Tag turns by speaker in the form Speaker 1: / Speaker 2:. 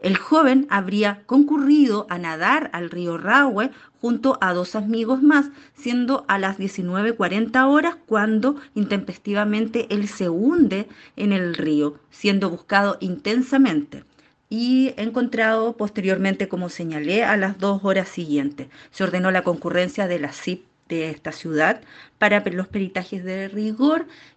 Speaker 1: El joven habría concurrido a nadar al río Rahue junto a dos amigos más, siendo a las 19.40 horas cuando intempestivamente él se hunde en el río, siendo buscado intensamente y encontrado posteriormente, como señalé, a las dos horas siguientes. Se ordenó la concurrencia de la CIP de esta ciudad para los peritajes de rigor